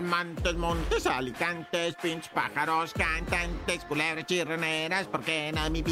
Mantos, montes, alicantes, pinch pájaros, cantantes, culebras, chirroneras, porque no mi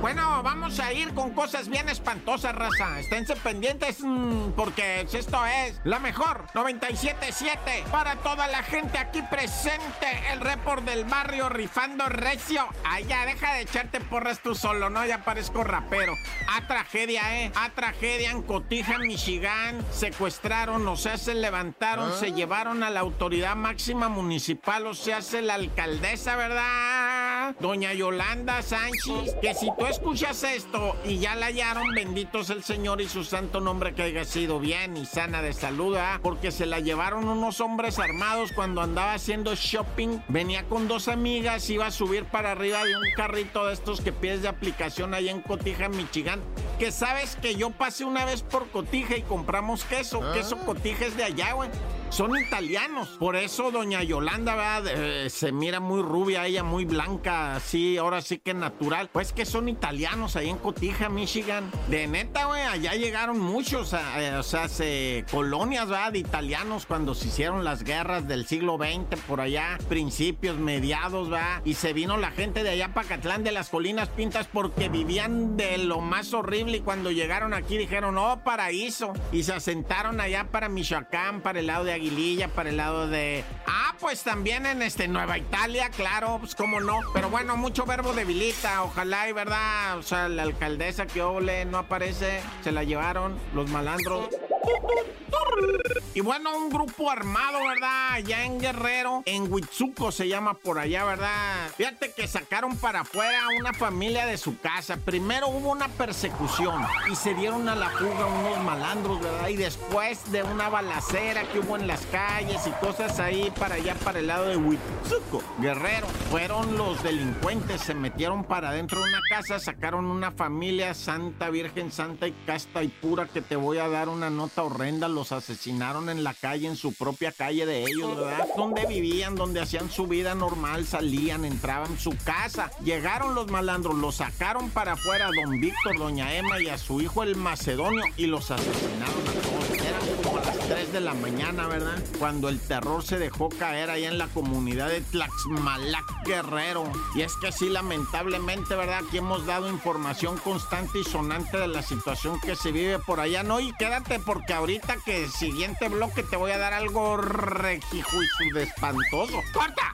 Bueno, vamos a ir con cosas bien espantosas, raza. Esténse pendientes mm, porque esto es la mejor 97.7 para toda la gente aquí presente. El report del barrio rifando recio. Ay, ya, deja de echarte porras tú solo, ¿no? Ya parezco rapero. A tragedia, ¿eh? A tragedia en Cotija, Michigan. Secuestraron, o sea, se levantaron, se ah. llevaron a la autoridad máxima municipal, o sea, se la alcaldesa, ¿verdad? Doña Yolanda Sánchez, que si tú escuchas esto y ya la hallaron, bendito es el Señor y su santo nombre que haya sido bien y sana de salud, ¿ah? Porque se la llevaron unos hombres armados cuando andaba haciendo shopping, venía con dos amigas, iba a subir para arriba de un carrito de estos que pides de aplicación ahí en Cotija, Michigan, que sabes que yo pasé una vez por Cotija y compramos queso, queso ah. Cotija es de allá, güey son italianos. Por eso doña Yolanda, ¿verdad? Eh, se mira muy rubia, ella muy blanca, así, ahora sí que natural. Pues que son italianos ahí en Cotija, Michigan. De neta, güey, allá llegaron muchos, eh, o sea, se, colonias, ¿verdad? De italianos cuando se hicieron las guerras del siglo XX, por allá, principios, mediados, ¿verdad? Y se vino la gente de allá, Pacatlán, de las colinas pintas, porque vivían de lo más horrible y cuando llegaron aquí dijeron, oh, paraíso. Y se asentaron allá para Michoacán, para el lado de Aguililla, para el lado de... Ah, pues también en este Nueva Italia, claro, pues cómo no. Pero bueno, mucho verbo debilita, ojalá y verdad. O sea, la alcaldesa que ole no aparece, se la llevaron los malandros. Y bueno, un grupo armado, ¿verdad? Allá en Guerrero, en Huitzuco se llama por allá, ¿verdad? Fíjate que sacaron para afuera a una familia de su casa. Primero hubo una persecución y se dieron a la fuga unos malandros, ¿verdad? Y después de una balacera que hubo en las calles y cosas ahí para allá, para el lado de Huitzuco, Guerrero, fueron los delincuentes, se metieron para adentro de una casa, sacaron una familia santa, virgen santa y casta y pura que te voy a dar una nota horrenda, los asesinaron en la calle, en su propia calle de ellos, ¿verdad? Donde vivían, donde hacían su vida normal, salían, entraban su casa. Llegaron los malandros, los sacaron para afuera a don Víctor, doña Emma y a su hijo el macedonio y los asesinaron a todos. Eran como las 3 de la mañana, ¿verdad? Cuando el terror se dejó caer ahí en la comunidad de Tlaxmalac Guerrero. Y es que sí, lamentablemente, ¿verdad? Aquí hemos dado información constante y sonante de la situación que se vive por allá, ¿no? Y quédate porque ahorita que siguiente bloque te voy a dar algo regijo y espantoso. ¡Corta!